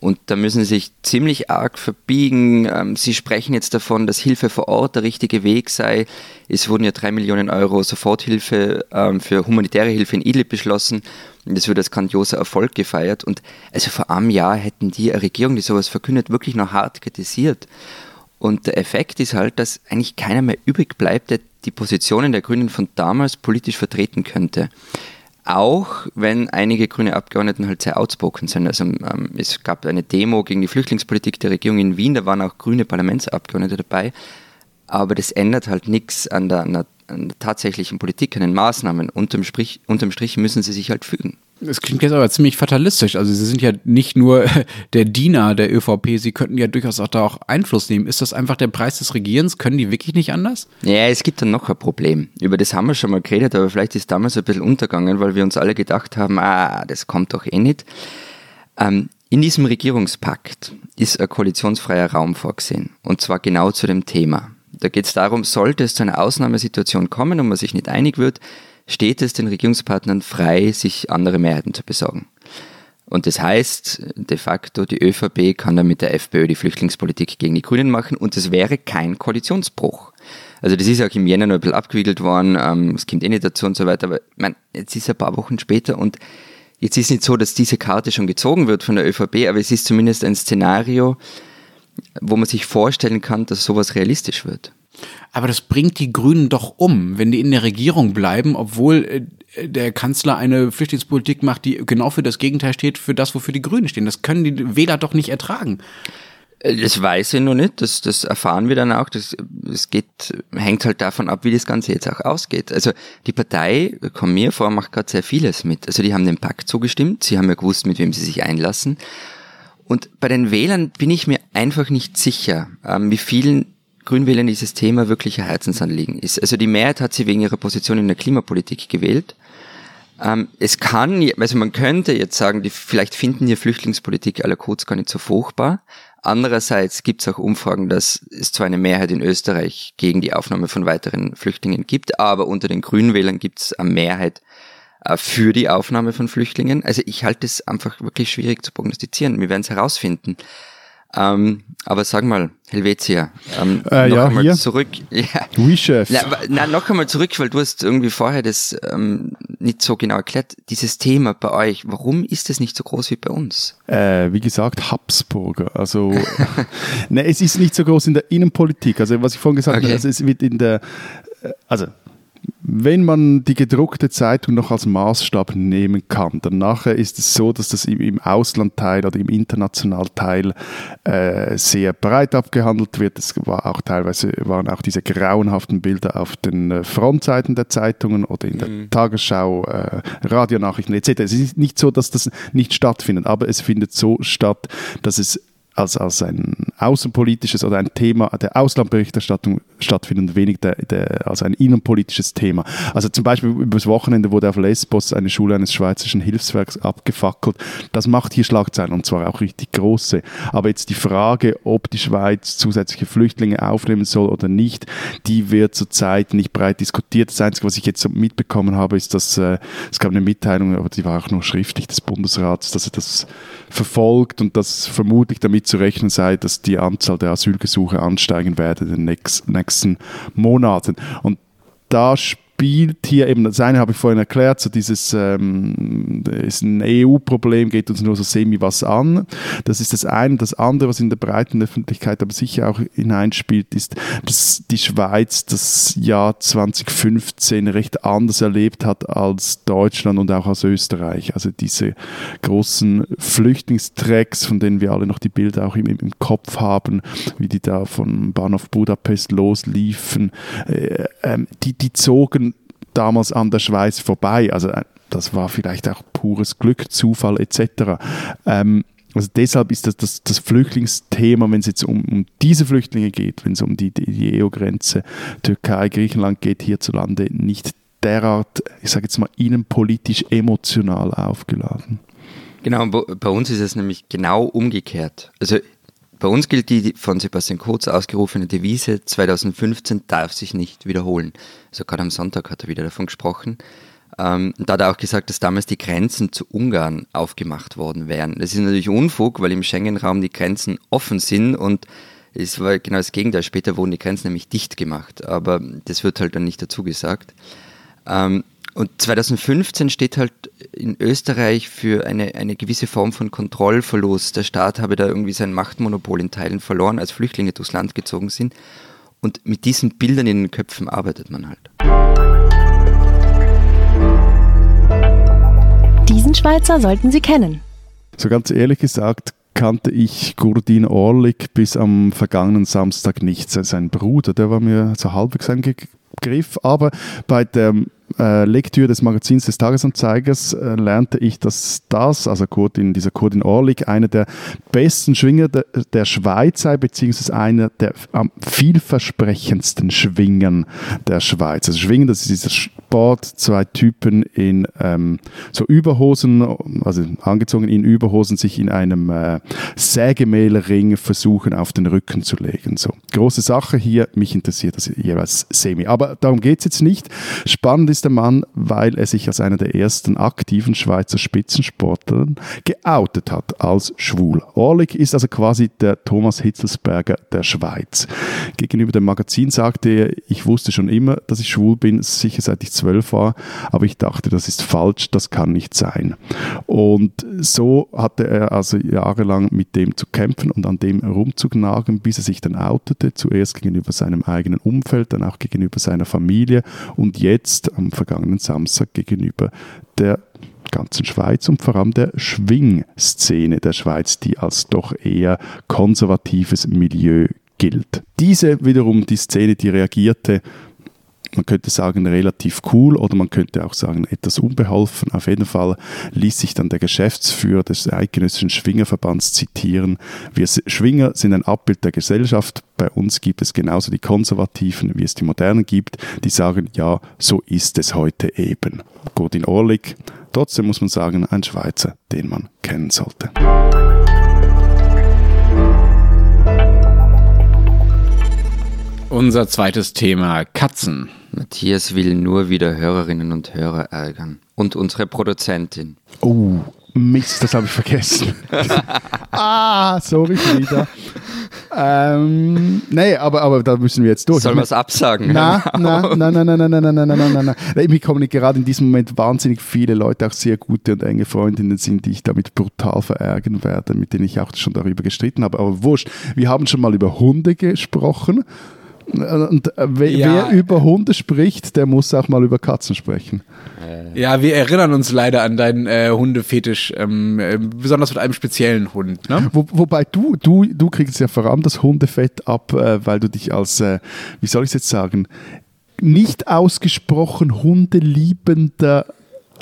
Speaker 2: Und da müssen sie sich ziemlich arg verbiegen. Ähm, sie sprechen jetzt davon, dass Hilfe vor Ort der richtige Weg sei. Es wurden ja drei Millionen Euro Soforthilfe ähm, für humanitäre Hilfe in Idlib beschlossen. Und das wird als grandioser Erfolg gefeiert. Und also vor einem Jahr hätten die eine Regierung, die sowas verkündet, wirklich noch hart kritisiert. Und der Effekt ist halt, dass eigentlich keiner mehr übrig bleibt, der die Positionen der Grünen von damals politisch vertreten könnte auch wenn einige grüne Abgeordnete halt sehr outspoken sind. Also ähm, es gab eine Demo gegen die Flüchtlingspolitik der Regierung in Wien, da waren auch grüne Parlamentsabgeordnete dabei. Aber das ändert halt nichts an der, an an der tatsächlichen Politik, an den Maßnahmen. Unterm Strich, unterm Strich müssen sie sich halt fügen.
Speaker 1: Es klingt jetzt aber ziemlich fatalistisch. Also Sie sind ja nicht nur der Diener der ÖVP, Sie könnten ja durchaus auch da auch Einfluss nehmen. Ist das einfach der Preis des Regierens? Können die wirklich nicht anders?
Speaker 2: Ja, es gibt dann noch ein Problem. Über das haben wir schon mal geredet, aber vielleicht ist damals ein bisschen untergegangen, weil wir uns alle gedacht haben, ah, das kommt doch eh nicht. Ähm, in diesem Regierungspakt ist ein koalitionsfreier Raum vorgesehen. Und zwar genau zu dem Thema. Da geht es darum, sollte es zu einer Ausnahmesituation kommen und man sich nicht einig wird, steht es den Regierungspartnern frei, sich andere Mehrheiten zu besorgen. Und das heißt, de facto, die ÖVP kann dann mit der FPÖ die Flüchtlingspolitik gegen die Grünen machen und es wäre kein Koalitionsbruch. Also das ist auch im Jänner noch ein bisschen abgewickelt worden, ähm, es kommt eh nicht dazu und so weiter, aber mein, jetzt ist es ein paar Wochen später und jetzt ist nicht so, dass diese Karte schon gezogen wird von der ÖVP, aber es ist zumindest ein Szenario, wo man sich vorstellen kann, dass sowas realistisch wird.
Speaker 1: Aber das bringt die Grünen doch um, wenn die in der Regierung bleiben, obwohl äh, der Kanzler eine Flüchtlingspolitik macht, die genau für das Gegenteil steht, für das, wofür die Grünen stehen. Das können die Wähler doch nicht ertragen.
Speaker 2: Äh, das weiß ich noch nicht, das, das erfahren wir dann auch. Das, das geht, hängt halt davon ab, wie das Ganze jetzt auch ausgeht. Also die Partei, kommt mir vor, macht gerade sehr vieles mit. Also die haben dem Pakt zugestimmt, sie haben ja gewusst, mit wem sie sich einlassen. Und bei den Wählern bin ich mir einfach nicht sicher, ähm, wie vielen Grünwählern dieses Thema wirklich ein Herzensanliegen ist. Also die Mehrheit hat sie wegen ihrer Position in der Klimapolitik gewählt. Ähm, es kann, also man könnte jetzt sagen, die vielleicht finden die Flüchtlingspolitik aller kurz gar nicht so furchtbar. Andererseits gibt es auch Umfragen, dass es zwar eine Mehrheit in Österreich gegen die Aufnahme von weiteren Flüchtlingen gibt, aber unter den Grünwählern gibt es eine Mehrheit äh, für die Aufnahme von Flüchtlingen. Also ich halte es einfach wirklich schwierig zu prognostizieren. Wir werden es herausfinden. Ähm, aber sag mal, Helvetia, ähm,
Speaker 3: äh,
Speaker 2: noch
Speaker 3: ja,
Speaker 2: einmal
Speaker 3: hier.
Speaker 2: zurück. Ja.
Speaker 3: Oui, Chef.
Speaker 2: Na, na, noch einmal zurück, weil du hast irgendwie vorher das ähm, nicht so genau erklärt. Dieses Thema bei euch, warum ist es nicht so groß wie bei uns?
Speaker 3: Äh, wie gesagt, Habsburger. Also, ne, es ist nicht so groß in der Innenpolitik. Also, was ich vorhin gesagt
Speaker 2: Okay.
Speaker 3: habe, also es wird in der, äh, also, wenn man die gedruckte Zeitung noch als Maßstab nehmen kann, dann nachher ist es so, dass das im, Auslandteil oder im Internationalteil äh, sehr breit abgehandelt wird. Es war auch teilweise waren auch diese grauenhaften Bilder auf den äh, Frontseiten der Zeitungen oder in der Tagesschau, äh, Radionachrichten etc. Es ist nicht so, dass das nicht stattfindet, aber es findet so statt, dass es als, als ein außenpolitisches oder ein Thema der Auslandberichterstattung stattfindet und wenig der, der, als ein innenpolitisches Thema. Also zum Beispiel übers Wochenende wurde auf Lesbos eine Schule eines schweizerischen Hilfswerks abgefackelt. Das macht hier Schlagzeilen und zwar auch richtig große. Aber jetzt die Frage, ob die Schweiz zusätzliche Flüchtlinge aufnehmen soll oder nicht, die wird zurzeit nicht breit diskutiert. Das Einzige, was ich jetzt mitbekommen habe, ist, dass äh, es gab eine Mitteilung, aber die war auch nur schriftlich des Bundesrats, dass er das verfolgt und dass vermutlich damit zu rechnen sei, dass die Anzahl der Asylgesuche ansteigen werde in den nächst, nächsten Monaten. Und da spielt hier eben, das eine habe ich vorhin erklärt, so dieses ähm, ist ein EU-Problem, geht uns nur so semi was an. Das ist das eine. Das andere, was in der breiten Öffentlichkeit aber sicher auch hineinspielt, ist, dass die Schweiz das Jahr 2015 recht anders erlebt hat als Deutschland und auch als Österreich. Also diese großen Flüchtlingstracks, von denen wir alle noch die Bilder auch im, im Kopf haben, wie die da von Bahnhof Budapest losliefen, äh, ähm, die, die zogen damals an der Schweiz vorbei. Also äh, das war vielleicht auch pures Glück, Zufall etc. Ähm, also deshalb ist das, das, das Flüchtlingsthema, wenn es jetzt um, um diese Flüchtlinge geht, wenn es um die, die, EU-Grenze Türkei, Griechenland geht, hierzulande nicht derart, ich sage jetzt mal, innenpolitisch emotional aufgeladen.
Speaker 2: Genau, bei uns ist es nämlich genau umgekehrt. Also bei uns gilt die von Sebastian Kurz ausgerufene Devise 2015 darf sich nicht wiederholen. Also gerade am Sonntag hat er wieder davon gesprochen. Ähm, da hat er auch gesagt, dass damals die Grenzen zu Ungarn aufgemacht worden wären. Das ist natürlich Unfug, weil im Schengen-Raum die Grenzen offen sind und es war genau das Gegenteil. Später wurden die Grenzen nämlich dicht gemacht, aber das wird halt dann nicht dazu gesagt. Ähm, und 2015 steht halt in Österreich für eine, eine gewisse Form von Kontrollverlust. Der Staat habe da irgendwie sein Machtmonopol in Teilen verloren, als Flüchtlinge durchs Land gezogen sind. Und mit diesen Bildern in den Köpfen arbeitet man halt.
Speaker 4: Diesen Schweizer sollten Sie kennen.
Speaker 3: So ganz ehrlich gesagt kannte ich Gurdin Orlik bis am vergangenen Samstag nicht. Sein Bruder, der war mir so halbwegs ein Begriff, aber bei der äh, Lektüre des Magazins des Tagesanzeigers äh, lernte ich, dass das, also Kurdin, dieser Kurdin Orlik, einer der besten Schwinger der, der Schweiz sei, beziehungsweise einer der am vielversprechendsten Schwingern der Schweiz. Also Schwingen, das ist dieser Sport, zwei Typen in ähm, so Überhosen, also angezogen in Überhosen, sich in einem äh, Sägemehlring versuchen, auf den Rücken zu legen. So, große Sache hier, mich interessiert das jeweils semi. Aber darum geht es jetzt nicht. Spannend ist der Mann, weil er sich als einer der ersten aktiven Schweizer Spitzensportler geoutet hat als schwul. Orlik ist also quasi der Thomas Hitzelsberger der Schweiz. Gegenüber dem Magazin sagte er, ich wusste schon immer, dass ich schwul bin, sicher seit ich zwölf war, aber ich dachte, das ist falsch, das kann nicht sein. Und so hatte er also jahrelang mit dem zu kämpfen und an dem rumzugnagen, bis er sich dann outete, zuerst gegenüber seinem eigenen Umfeld, dann auch gegenüber seiner Familie und jetzt am vergangenen Samstag gegenüber der ganzen Schweiz und vor allem der Schwingszene der Schweiz, die als doch eher konservatives Milieu gilt. Diese wiederum die Szene, die reagierte, man könnte sagen, relativ cool oder man könnte auch sagen, etwas unbeholfen. Auf jeden Fall ließ sich dann der Geschäftsführer des Eidgenössischen Schwingerverbands zitieren. Wir Schwinger sind ein Abbild der Gesellschaft. Bei uns gibt es genauso die Konservativen, wie es die Modernen gibt, die sagen, ja, so ist es heute eben. Gordin Orlik, trotzdem muss man sagen, ein Schweizer, den man kennen sollte.
Speaker 1: Unser zweites Thema Katzen.
Speaker 2: Matthias will nur wieder Hörerinnen und Hörer ärgern. Und unsere Produzentin.
Speaker 3: Oh, Mist, das habe ich vergessen. ah, sorry, Frieda. Ähm, nee, aber, aber da müssen wir jetzt durch.
Speaker 2: Sollen wir es absagen?
Speaker 3: Nein, nein, nein, nein, nein, nein, nein, nein, nein, nein, nein. Mir kommen gerade in diesem Moment wahnsinnig viele Leute, auch sehr gute und enge Freundinnen sind, die ich damit brutal verärgern werde, mit denen ich auch schon darüber gestritten habe. Aber wurscht, wir haben schon mal über Hunde gesprochen. Und wer, ja. über Hunde spricht, der muss auch mal über Katzen sprechen.
Speaker 1: Ja, wir erinnern uns leider an deinen äh, Hundefetisch, ähm, äh, besonders mit einem speziellen Hund. Ne?
Speaker 3: Wo, wobei du, du, du kriegst ja vor allem das Hundefett ab, äh, weil du dich als, äh, wie soll ich es jetzt sagen, nicht ausgesprochen hundeliebender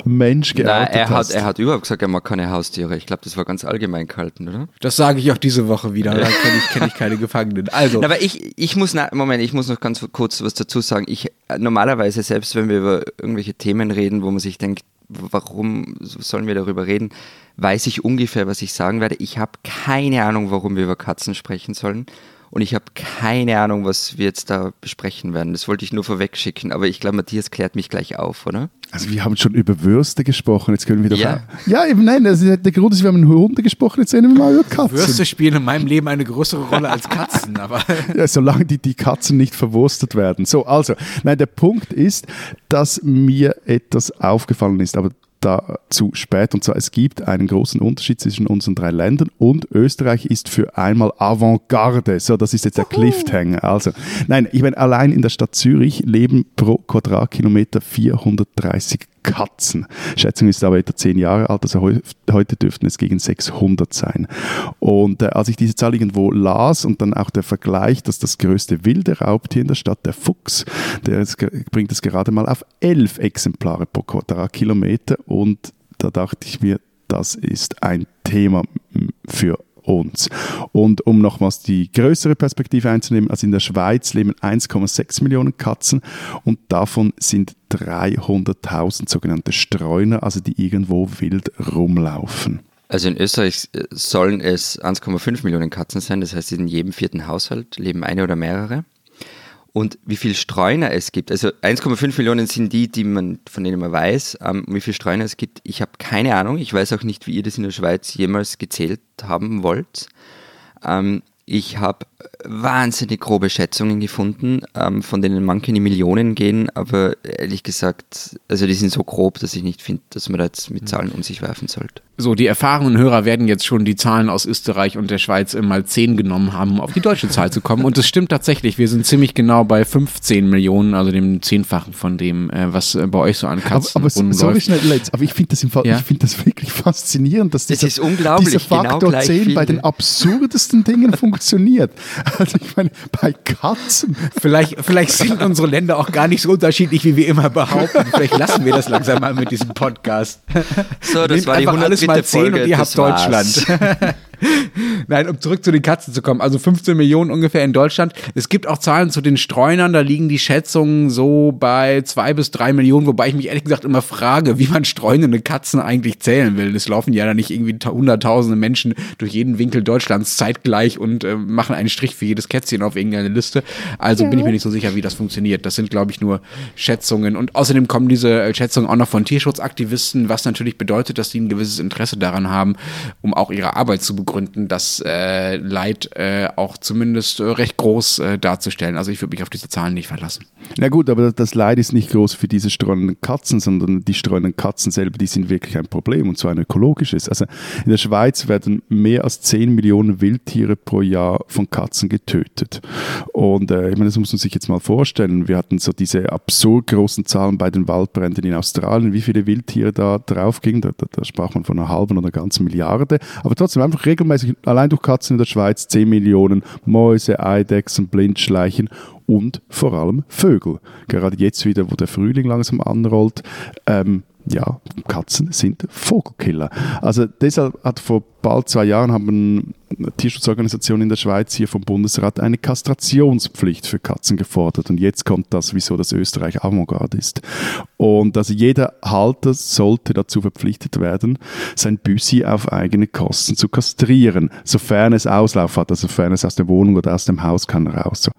Speaker 3: Mensch geoutet
Speaker 2: Nein, er
Speaker 3: hast.
Speaker 2: hat, er hat überhaupt gesagt, er mag keine Haustiere. Ich glaube, das war ganz allgemein gehalten, oder?
Speaker 1: Das sage ich auch diese Woche wieder. Da kenne ich, kenn ich keine Gefangenen. Also.
Speaker 2: aber ich, ich muss, na, Moment, ich muss noch ganz kurz was dazu sagen. Ich, normalerweise, selbst wenn wir über irgendwelche Themen reden, wo man sich denkt, warum sollen wir darüber reden, weiß ich ungefähr, was ich sagen werde. Ich habe keine Ahnung, warum wir über Katzen sprechen sollen. Und ich habe keine Ahnung, was wir jetzt da besprechen werden. Das wollte ich nur vorweg schicken, aber ich glaube, Matthias klärt mich gleich auf, oder?
Speaker 3: Also wir haben schon über Würste gesprochen, jetzt können wir doch...
Speaker 2: Ja,
Speaker 3: ja eben nein, das ist der Grund ist, wir haben über Hunde gesprochen, jetzt reden wir mal über Katzen.
Speaker 1: Würste spielen in meinem Leben eine größere Rolle als Katzen, aber...
Speaker 3: ja, solange die, die Katzen nicht verwurstet werden. So, also, nein, der Punkt ist, dass mir etwas aufgefallen ist, aber dazu spät. Und zwar, es gibt einen großen Unterschied zwischen unseren drei Ländern und Österreich ist für einmal Avantgarde. So, das ist jetzt der Cliffhanger. Also, nein, ich meine, allein in der Stadt Zürich leben pro Quadratkilometer 430 Katzen. Schätzung ist aber etwa zehn Jahre alt, also heute dürften es gegen 600 sein. Und äh, als ich diese Zahl irgendwo las und dann auch der Vergleich, dass das größte wilde Raubtier in der Stadt, der Fuchs, der ist, bringt es gerade mal auf elf Exemplare pro Quadratkilometer und da dachte ich mir, das ist ein Thema für uns. Und um nochmals die größere Perspektive einzunehmen, also in der Schweiz leben 1,6 Millionen Katzen und davon sind 300.000 sogenannte Streuner, also die irgendwo wild rumlaufen.
Speaker 2: Also in Österreich äh, sollen es 1,5 Millionen Katzen sein, das heißt in jedem vierten Haushalt leben eine oder mehrere und wie viel Streuner es gibt. Also 1,5 Millionen sind die, die man, von denen man weiß, ähm, wie viel Streuner es gibt. Ich habe keine Ahnung. Ich weiß auch nicht, wie ihr das in der Schweiz jemals gezählt haben wollt. Ähm, ich habe wahnsinnig grobe Schätzungen gefunden, ähm, von denen manche in die Millionen gehen, aber ehrlich gesagt, also die sind so grob, dass ich nicht finde, dass man da jetzt mit Zahlen um sich werfen sollte.
Speaker 1: So, die erfahrenen Hörer werden jetzt schon die Zahlen aus Österreich und der Schweiz mal 10 genommen haben, um auf die deutsche Zahl zu kommen. Und es stimmt tatsächlich, wir sind ziemlich genau bei 15 Millionen, also dem Zehnfachen von dem, äh, was äh, bei euch so an Katzen
Speaker 3: aber, aber sorry, schnell, aber ich finde das, im Fall, ja? find das wirklich faszinierend, dass dieser,
Speaker 2: das ist unglaublich,
Speaker 3: dieser Faktor genau 10 bei den absurdesten Dingen funktioniert. Also ich meine, bei Katzen.
Speaker 1: Vielleicht, vielleicht sind unsere Länder auch gar nicht so unterschiedlich, wie wir immer behaupten. Vielleicht lassen wir das langsam mal mit diesem Podcast.
Speaker 2: So, das Nehmt war die 100 mal 10 Folge,
Speaker 1: und ihr habt Deutschland. Nein, um zurück zu den Katzen zu kommen. Also 15 Millionen ungefähr in Deutschland. Es gibt auch Zahlen zu den Streunern, da liegen die Schätzungen so bei zwei bis drei Millionen, wobei ich mich ehrlich gesagt immer frage, wie man streunende Katzen eigentlich zählen will. Es laufen ja da nicht irgendwie hunderttausende Menschen durch jeden Winkel Deutschlands zeitgleich und äh, machen einen Strich für jedes Kätzchen auf irgendeine Liste. Also ja. bin ich mir nicht so sicher, wie das funktioniert. Das sind, glaube ich, nur Schätzungen. Und außerdem kommen diese äh, Schätzungen auch noch von Tierschutzaktivisten, was natürlich bedeutet, dass sie ein gewisses Interesse daran haben, um auch ihre Arbeit zu bekommen Gründen das äh, Leid äh, auch zumindest äh, recht groß äh, darzustellen. Also ich würde mich auf diese Zahlen nicht verlassen.
Speaker 3: Na gut, aber das Leid ist nicht groß für diese streunenden Katzen, sondern die streunenden Katzen selber, die sind wirklich ein Problem und zwar ein ökologisches. Also in der Schweiz werden mehr als 10 Millionen Wildtiere pro Jahr von Katzen getötet. Und äh, ich meine, das muss man sich jetzt mal vorstellen. Wir hatten so diese absurd großen Zahlen bei den Waldbränden in Australien, wie viele Wildtiere da drauf gingen. Da, da, da sprach man von einer halben oder ganzen Milliarde. Aber trotzdem einfach regelmäßig allein durch Katzen in der Schweiz 10 Millionen Mäuse, Eidechsen, Blindschleichen und vor allem Vögel. Gerade jetzt wieder, wo der Frühling langsam anrollt, ähm, ja, Katzen sind Vogelkiller. Also deshalb hat vor bald zwei Jahren haben Tierschutzorganisationen in der Schweiz hier vom Bundesrat eine Kastrationspflicht für Katzen gefordert. Und jetzt kommt das, wieso das Österreich Avantgarde ist. Und also jeder Halter sollte dazu verpflichtet werden, sein Büssi auf eigene Kosten zu kastrieren, sofern es Auslauf hat, also sofern es aus der Wohnung oder aus dem Haus kann raus.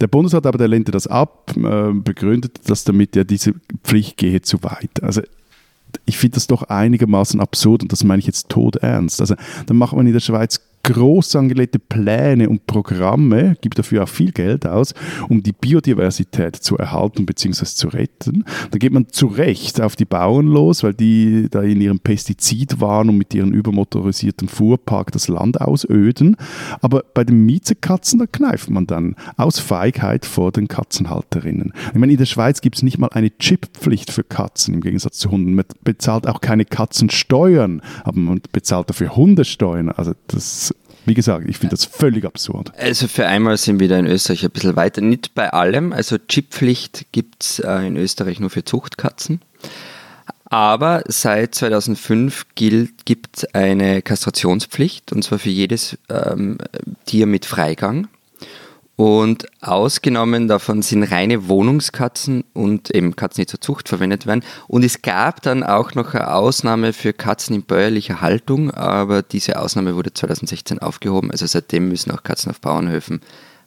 Speaker 3: Der Bundesrat aber, der lehnte das ab, äh, begründet das damit, ja, diese Pflicht gehe zu weit. Also ich finde das doch einigermaßen absurd und das meine ich jetzt todernst. Also dann macht man in der Schweiz groß angelegte Pläne und Programme, gibt dafür auch viel Geld aus, um die Biodiversität zu erhalten bzw. zu retten. Da geht man zu Recht auf die Bauern los, weil die da in ihrem Pestizid waren und mit ihrem übermotorisierten Fuhrpark das Land ausöden. Aber bei den Miezekatzen, da kneift man dann aus Feigheit vor den Katzenhalterinnen. Ich meine, in der Schweiz gibt es nicht mal eine Chipppflicht für Katzen im Gegensatz zu Hunden. Man bezahlt auch keine Katzensteuern, aber man bezahlt dafür Hundesteuern. Also das wie gesagt, ich finde das völlig absurd.
Speaker 2: Also für einmal sind wir da in Österreich ein bisschen weiter. Nicht bei allem. Also Chipppflicht gibt es äh, in Österreich nur für Zuchtkatzen. Aber seit 2005 gibt es eine Kastrationspflicht und zwar für jedes ähm, Tier mit Freigang. Und ausgenommen davon sind reine Wohnungskatzen und eben Katzen, die zur Zucht verwendet werden. Und es gab dann auch noch eine Ausnahme für Katzen in bäuerlicher Haltung, aber diese Ausnahme wurde 2016 aufgehoben. Also seitdem müssen auch Katzen auf Bauernhöfen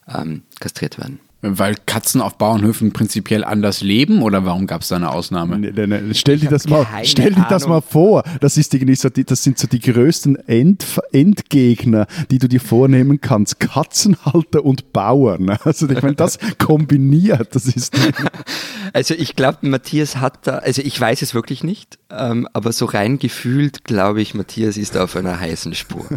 Speaker 2: ähm, kastriert werden.
Speaker 1: Weil Katzen auf Bauernhöfen prinzipiell anders leben oder warum gab es da eine Ausnahme? Nee,
Speaker 3: nee, nee. Stell dir das mal, stell dir das mal vor. Das, ist die, das sind so die größten End, Endgegner, die du dir vornehmen kannst. Katzenhalter und Bauern. Also ich meine, das kombiniert, das ist.
Speaker 2: Also ich glaube, Matthias hat da, also ich weiß es wirklich nicht, ähm, aber so rein gefühlt glaube ich, Matthias ist auf einer heißen Spur.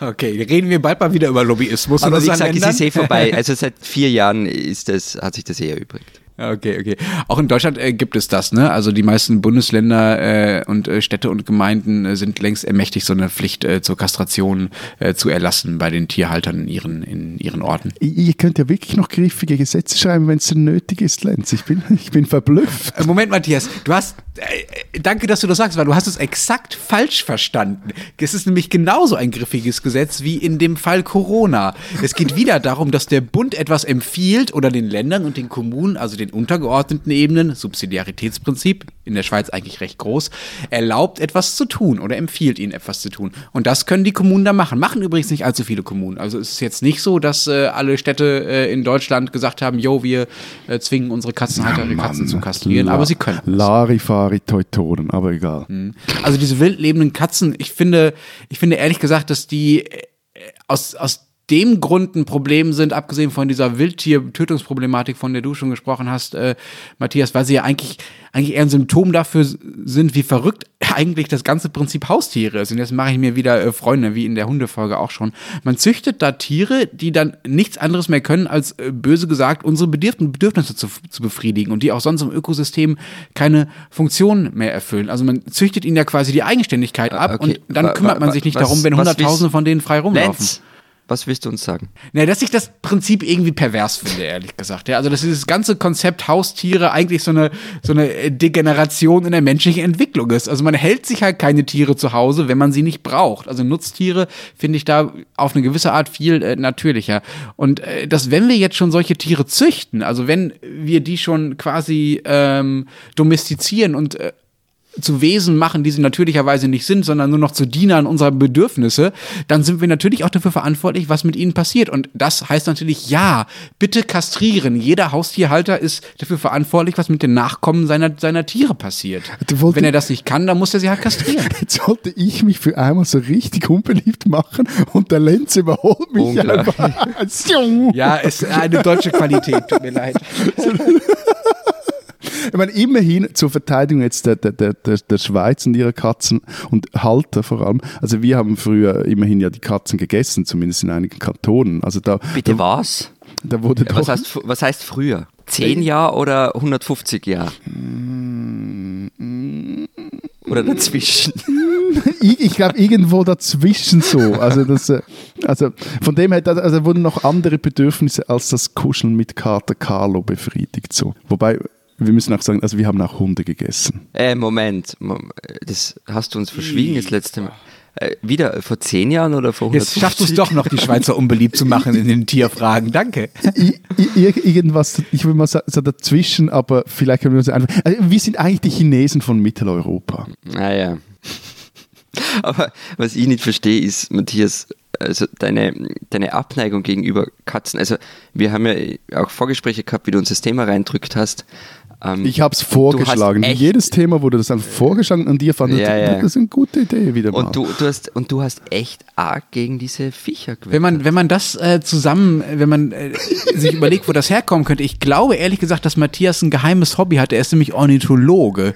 Speaker 1: okay, reden wir bald mal wieder über Lobbyismus.
Speaker 2: Aber wie gesagt, es ist eh vorbei. Also seit vier Jahren ist das, hat sich das eher erübrigt.
Speaker 1: Okay, okay. Auch in Deutschland äh, gibt es das, ne? Also die meisten Bundesländer äh, und äh, Städte und Gemeinden äh, sind längst ermächtigt, so eine Pflicht äh, zur Kastration äh, zu erlassen bei den Tierhaltern in ihren, in ihren Orten.
Speaker 3: Ihr könnt ja wirklich noch griffige Gesetze schreiben, wenn es denn nötig ist, Lenz. Ich bin, ich bin verblüfft.
Speaker 1: Moment, Matthias, du hast, danke, dass du das sagst, weil du hast es exakt falsch verstanden. Es ist nämlich genauso ein griffiges Gesetz wie in dem Fall Corona. Es geht wieder darum, dass der Bund etwas empfiehlt oder den Ländern und den Kommunen, also den untergeordneten Ebenen, Subsidiaritätsprinzip, in der Schweiz eigentlich recht groß, erlaubt etwas zu tun oder empfiehlt ihnen etwas zu tun. Und das können die Kommunen da machen. Machen übrigens nicht allzu viele Kommunen. Also es ist jetzt nicht so, dass äh, alle Städte äh, in Deutschland gesagt haben, jo, wir äh, zwingen unsere Katzenhalter, ja, Katzen zu kastrieren, aber sie können.
Speaker 3: Larifari Teutonen, aber egal.
Speaker 1: Also diese wild lebenden Katzen, ich finde, ich finde ehrlich gesagt, dass die aus, aus dem Grund ein Problem sind, abgesehen von dieser Wildtier-Tötungsproblematik, von der du schon gesprochen hast, äh, Matthias, weil sie ja eigentlich, eigentlich eher ein Symptom dafür sind, wie verrückt eigentlich das ganze Prinzip Haustiere ist. Und jetzt mache ich mir wieder äh, Freunde, wie in der Hundefolge auch schon. Man züchtet da Tiere, die dann nichts anderes mehr können, als äh, böse gesagt unsere Bedürfnisse zu, zu befriedigen und die auch sonst im Ökosystem keine Funktion mehr erfüllen. Also man züchtet ihnen ja quasi die Eigenständigkeit ab okay. und dann kümmert man sich nicht was, darum, wenn Hunderttausende von denen frei rumlaufen. Lenz.
Speaker 2: Was willst du uns sagen?
Speaker 1: Na, dass ich das Prinzip irgendwie pervers finde, ehrlich gesagt. Ja, also, dass dieses ganze Konzept Haustiere eigentlich so eine, so eine Degeneration in der menschlichen Entwicklung ist. Also, man hält sich halt keine Tiere zu Hause, wenn man sie nicht braucht. Also, Nutztiere finde ich da auf eine gewisse Art viel äh, natürlicher. Und äh, dass, wenn wir jetzt schon solche Tiere züchten, also wenn wir die schon quasi ähm, domestizieren und äh, zu Wesen machen, die sie natürlicherweise nicht sind, sondern nur noch zu Dienern unserer Bedürfnisse, dann sind wir natürlich auch dafür verantwortlich, was mit ihnen passiert. Und das heißt natürlich, ja, bitte kastrieren. Jeder Haustierhalter ist dafür verantwortlich, was mit den Nachkommen seiner, seiner Tiere passiert. Wenn er das nicht kann, dann muss er sie halt kastrieren.
Speaker 3: Jetzt sollte ich mich für einmal so richtig unbeliebt machen und der Lenz überholt mich einfach.
Speaker 1: ja, ist eine deutsche Qualität, tut mir leid.
Speaker 3: Ich meine, immerhin zur Verteidigung jetzt der, der, der, der Schweiz und ihrer Katzen und Halter vor allem. Also wir haben früher immerhin ja die Katzen gegessen, zumindest in einigen Kantonen. Also da,
Speaker 2: Bitte
Speaker 3: da,
Speaker 2: was?
Speaker 3: Da wurde
Speaker 2: ja, was, heißt, was heißt früher? 10 Jahre oder 150 Jahre? Oder dazwischen?
Speaker 3: ich, ich glaube, irgendwo dazwischen so. Also, das, äh, also von dem her also wurden noch andere Bedürfnisse als das Kuscheln mit Kater Carlo befriedigt. So. Wobei wir müssen auch sagen, also wir haben auch Hunde gegessen.
Speaker 2: Äh, Moment, das hast du uns verschwiegen das letzte Mal. Äh, wieder vor zehn Jahren oder vor 100
Speaker 1: Jetzt schaffst du es doch noch, die Schweizer unbeliebt zu machen in den Tierfragen. Danke.
Speaker 3: I, irgendwas, ich will mal sagen, so dazwischen, aber vielleicht können wir uns einfach. Also wir sind eigentlich die Chinesen von Mitteleuropa.
Speaker 2: Ah ja. Aber was ich nicht verstehe, ist, Matthias, also deine, deine Abneigung gegenüber Katzen. Also wir haben ja auch Vorgespräche gehabt, wie du uns das Thema reindrückt hast.
Speaker 3: Ähm, ich habe es vorgeschlagen. Wie jedes Thema wurde das einfach vorgeschlagen und ihr fandet, ja, ja. das ist eine gute Idee wieder
Speaker 2: mal. Und du, du, hast, und du hast echt arg gegen diese Viecher
Speaker 1: gewählt. Wenn man, wenn man das äh, zusammen, wenn man äh, sich überlegt, wo das herkommen könnte, ich glaube ehrlich gesagt, dass Matthias ein geheimes Hobby hat. Er ist nämlich Ornithologe.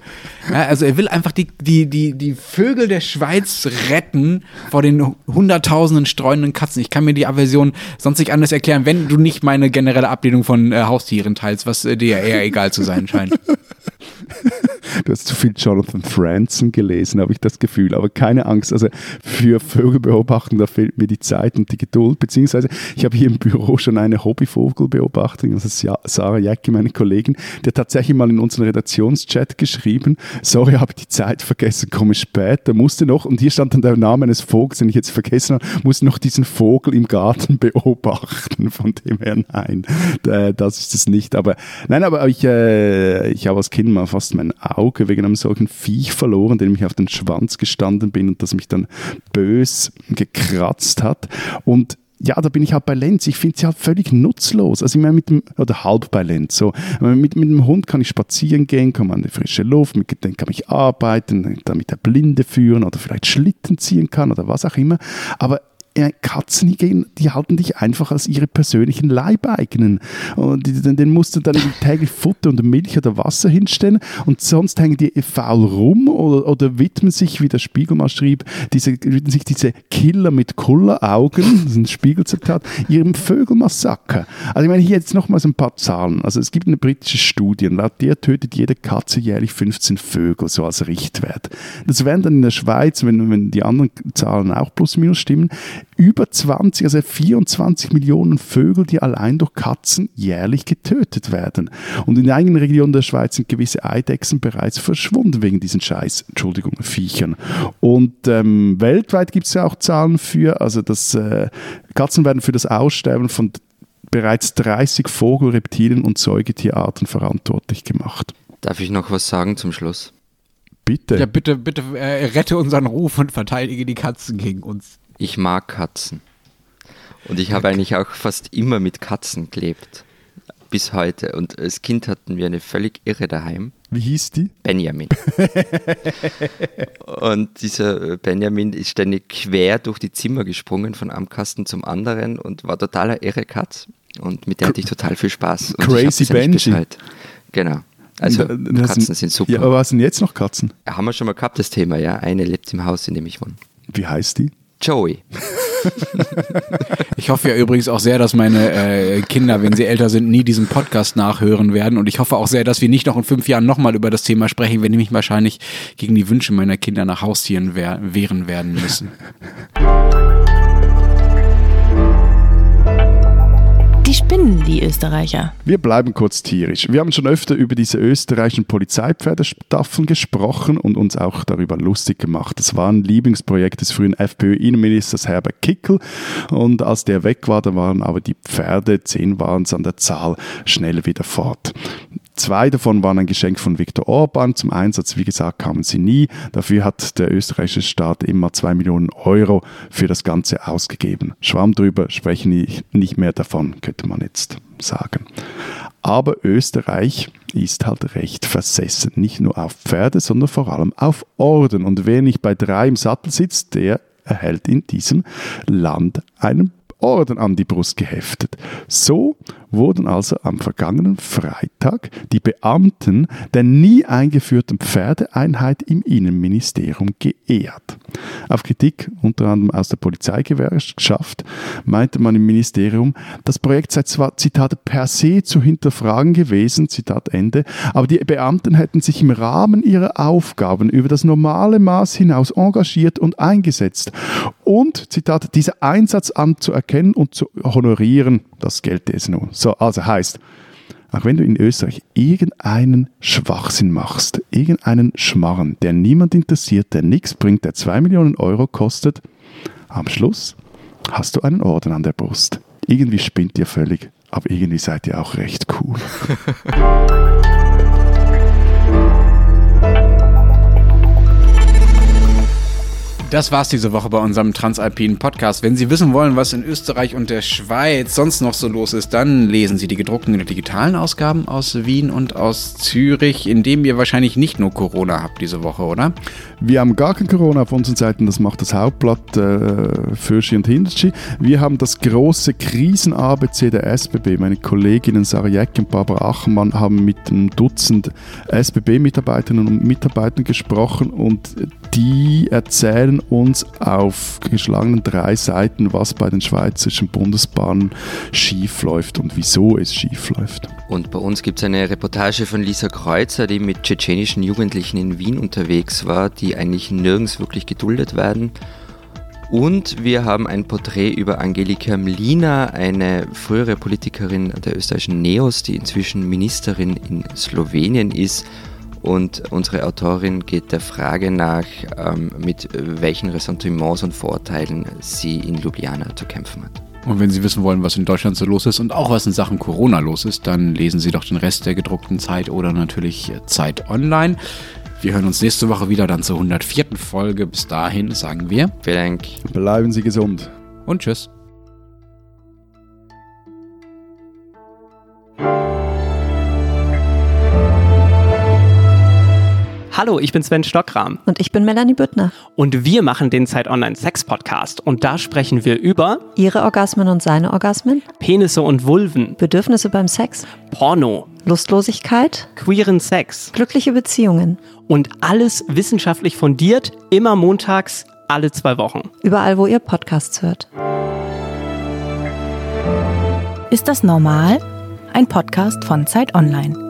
Speaker 1: Ja, also er will einfach die, die, die, die Vögel der Schweiz retten vor den hunderttausenden streunenden Katzen. Ich kann mir die Aversion sonst nicht anders erklären, wenn du nicht meine generelle Ablehnung von äh, Haustieren teilst, was äh, dir eher egal zu sein anscheinend.
Speaker 3: Du hast zu viel Jonathan Franzen gelesen, habe ich das Gefühl. Aber keine Angst, also für Vögelbeobachten, da fehlt mir die Zeit und die Geduld. Beziehungsweise, ich habe hier im Büro schon eine Hobbyvogelbeobachterin, also Sarah Jacki, meine Kollegin, hat tatsächlich mal in unseren Redaktionschat geschrieben, sorry, habe die Zeit vergessen, komme später, musste noch, und hier stand dann der Name eines Vogels, den ich jetzt vergessen habe, musste noch diesen Vogel im Garten beobachten. Von dem her, nein, das ist es nicht. Aber nein, aber ich, äh, ich habe als Kind mal fast mein Auge wegen einem solchen Viech verloren, dem ich auf den Schwanz gestanden bin und das mich dann bös gekratzt hat. Und ja, da bin ich halt bei Lenz. Ich finde sie halt völlig nutzlos. Also ich meine, mit dem, oder halb bei Lenz. So, mit, mit dem Hund kann ich spazieren gehen, kann man in die frische Luft, mit dem kann ich arbeiten, damit er Blinde führen oder vielleicht Schlitten ziehen kann oder was auch immer. Aber Katzen, die, halten dich einfach als ihre persönlichen Leibeigenen. Und den, musst du dann täglich Futter und Milch oder Wasser hinstellen und sonst hängen die faul rum oder, oder widmen sich, wie der Spiegel mal schrieb, diese, widmen sich diese Killer mit Kulleraugen, das ist ein Spiegelzitat, ihrem Vögelmassaker. Also ich meine hier jetzt nochmals ein paar Zahlen. Also es gibt eine britische Studie, laut der tötet jede Katze jährlich 15 Vögel, so als Richtwert. Das wären dann in der Schweiz, wenn, wenn die anderen Zahlen auch plus minus stimmen, über 20, also 24 Millionen Vögel, die allein durch Katzen jährlich getötet werden. Und in einigen Regionen der Schweiz sind gewisse Eidechsen bereits verschwunden wegen diesen Scheiß, Entschuldigung, Viechern. Und ähm, weltweit gibt es ja auch Zahlen für, also dass äh, Katzen werden für das Aussterben von bereits 30 Vogel-, Reptilien- und Säugetierarten verantwortlich gemacht.
Speaker 2: Darf ich noch was sagen zum Schluss?
Speaker 1: Bitte. Ja, bitte, bitte äh, rette unseren Ruf und verteidige die Katzen gegen uns.
Speaker 2: Ich mag Katzen. Und ich habe eigentlich auch fast immer mit Katzen gelebt. Bis heute. Und als Kind hatten wir eine völlig irre daheim.
Speaker 3: Wie hieß die?
Speaker 2: Benjamin. und dieser Benjamin ist ständig quer durch die Zimmer gesprungen, von einem Kasten zum anderen und war totaler irre Katz. Und mit der hatte ich total viel Spaß. Und
Speaker 3: Crazy Benji.
Speaker 2: Genau. Also Katzen sind super.
Speaker 3: Ja, aber was sind jetzt noch Katzen?
Speaker 2: Haben wir schon mal gehabt, das Thema, ja. Eine lebt im Haus, in dem ich wohne.
Speaker 3: Wie heißt die?
Speaker 2: Joey.
Speaker 1: Ich hoffe ja übrigens auch sehr, dass meine äh, Kinder, wenn sie älter sind, nie diesen Podcast nachhören werden. Und ich hoffe auch sehr, dass wir nicht noch in fünf Jahren nochmal über das Thema sprechen, wenn ich mich wahrscheinlich gegen die Wünsche meiner Kinder nach Haustieren wehren werden müssen.
Speaker 4: Die spinnen, die Österreicher.
Speaker 3: Wir bleiben kurz tierisch. Wir haben schon öfter über diese österreichischen Polizeipferdestaffeln gesprochen und uns auch darüber lustig gemacht. Das war ein Lieblingsprojekt des frühen FPÖ-Innenministers Herbert Kickel und als der weg war, da waren aber die Pferde, zehn waren es an der Zahl, schnell wieder fort. Zwei davon waren ein Geschenk von Viktor Orban. Zum Einsatz, wie gesagt, kamen sie nie. Dafür hat der österreichische Staat immer zwei Millionen Euro für das Ganze ausgegeben. Schwamm drüber, sprechen nicht mehr davon, könnte man jetzt sagen. Aber Österreich ist halt recht versessen. Nicht nur auf Pferde, sondern vor allem auf Orden. Und wer nicht bei drei im Sattel sitzt, der erhält in diesem Land einen Orden an die Brust geheftet. So wurden also am vergangenen Freitag die Beamten der nie eingeführten Pferdeeinheit im Innenministerium geehrt. Auf Kritik unter anderem aus der Polizeigewerkschaft meinte man im Ministerium, das Projekt sei zwar, Zitat, per se zu hinterfragen gewesen, Zitat Ende, aber die Beamten hätten sich im Rahmen ihrer Aufgaben über das normale Maß hinaus engagiert und eingesetzt und, Zitat, dieser Einsatz anzuerkennen und zu honorieren, das gelte es nun. So, also heißt, auch wenn du in Österreich irgendeinen Schwachsinn machst, irgendeinen Schmarren, der niemand interessiert, der nichts bringt, der zwei Millionen Euro kostet, am Schluss hast du einen Orden an der Brust. Irgendwie spinnt ihr völlig, aber irgendwie seid ihr auch recht cool.
Speaker 1: Das war's diese Woche bei unserem Transalpinen Podcast. Wenn Sie wissen wollen, was in Österreich und der Schweiz sonst noch so los ist, dann lesen Sie die gedruckten und digitalen Ausgaben aus Wien und aus Zürich, in dem ihr wahrscheinlich nicht nur Corona habt diese Woche, oder?
Speaker 3: Wir haben gar kein Corona auf unseren Seiten, das macht das Hauptblatt äh, Fürschi und Hinderschi. Wir haben das große Krisen-ABC der SBB. Meine Kolleginnen Sarah Jeck und Barbara Achenmann haben mit einem Dutzend SBB-Mitarbeiterinnen und Mitarbeitern gesprochen und die erzählen uns auf geschlagenen drei Seiten, was bei den schweizerischen Bundesbahnen schiefläuft und wieso es schiefläuft.
Speaker 2: Und bei uns gibt es eine Reportage von Lisa Kreuzer, die mit tschetschenischen Jugendlichen in Wien unterwegs war, die eigentlich nirgends wirklich geduldet werden. Und wir haben ein Porträt über Angelika Mlina, eine frühere Politikerin der österreichischen NEOS, die inzwischen Ministerin in Slowenien ist und unsere Autorin geht der Frage nach, ähm, mit welchen Ressentiments und Vorurteilen sie in Ljubljana zu kämpfen hat.
Speaker 1: Und wenn Sie wissen wollen, was in Deutschland so los ist und auch was in Sachen Corona los ist, dann lesen Sie doch den Rest der gedruckten Zeit oder natürlich Zeit online. Wir hören uns nächste Woche wieder dann zur 104. Folge. Bis dahin sagen wir.
Speaker 2: Vielen Dank.
Speaker 3: Bleiben Sie gesund.
Speaker 1: Und tschüss.
Speaker 5: Hallo, ich bin Sven Stockram.
Speaker 6: Und ich bin Melanie Büttner.
Speaker 5: Und wir machen den Zeit Online Sex Podcast. Und da sprechen wir über
Speaker 6: Ihre Orgasmen und seine Orgasmen,
Speaker 5: Penisse und Vulven,
Speaker 6: Bedürfnisse beim Sex,
Speaker 5: Porno,
Speaker 6: Lustlosigkeit,
Speaker 5: queeren Sex,
Speaker 6: glückliche Beziehungen.
Speaker 5: Und alles wissenschaftlich fundiert, immer montags, alle zwei Wochen.
Speaker 6: Überall, wo ihr Podcasts hört.
Speaker 4: Ist das normal? Ein Podcast von Zeit Online.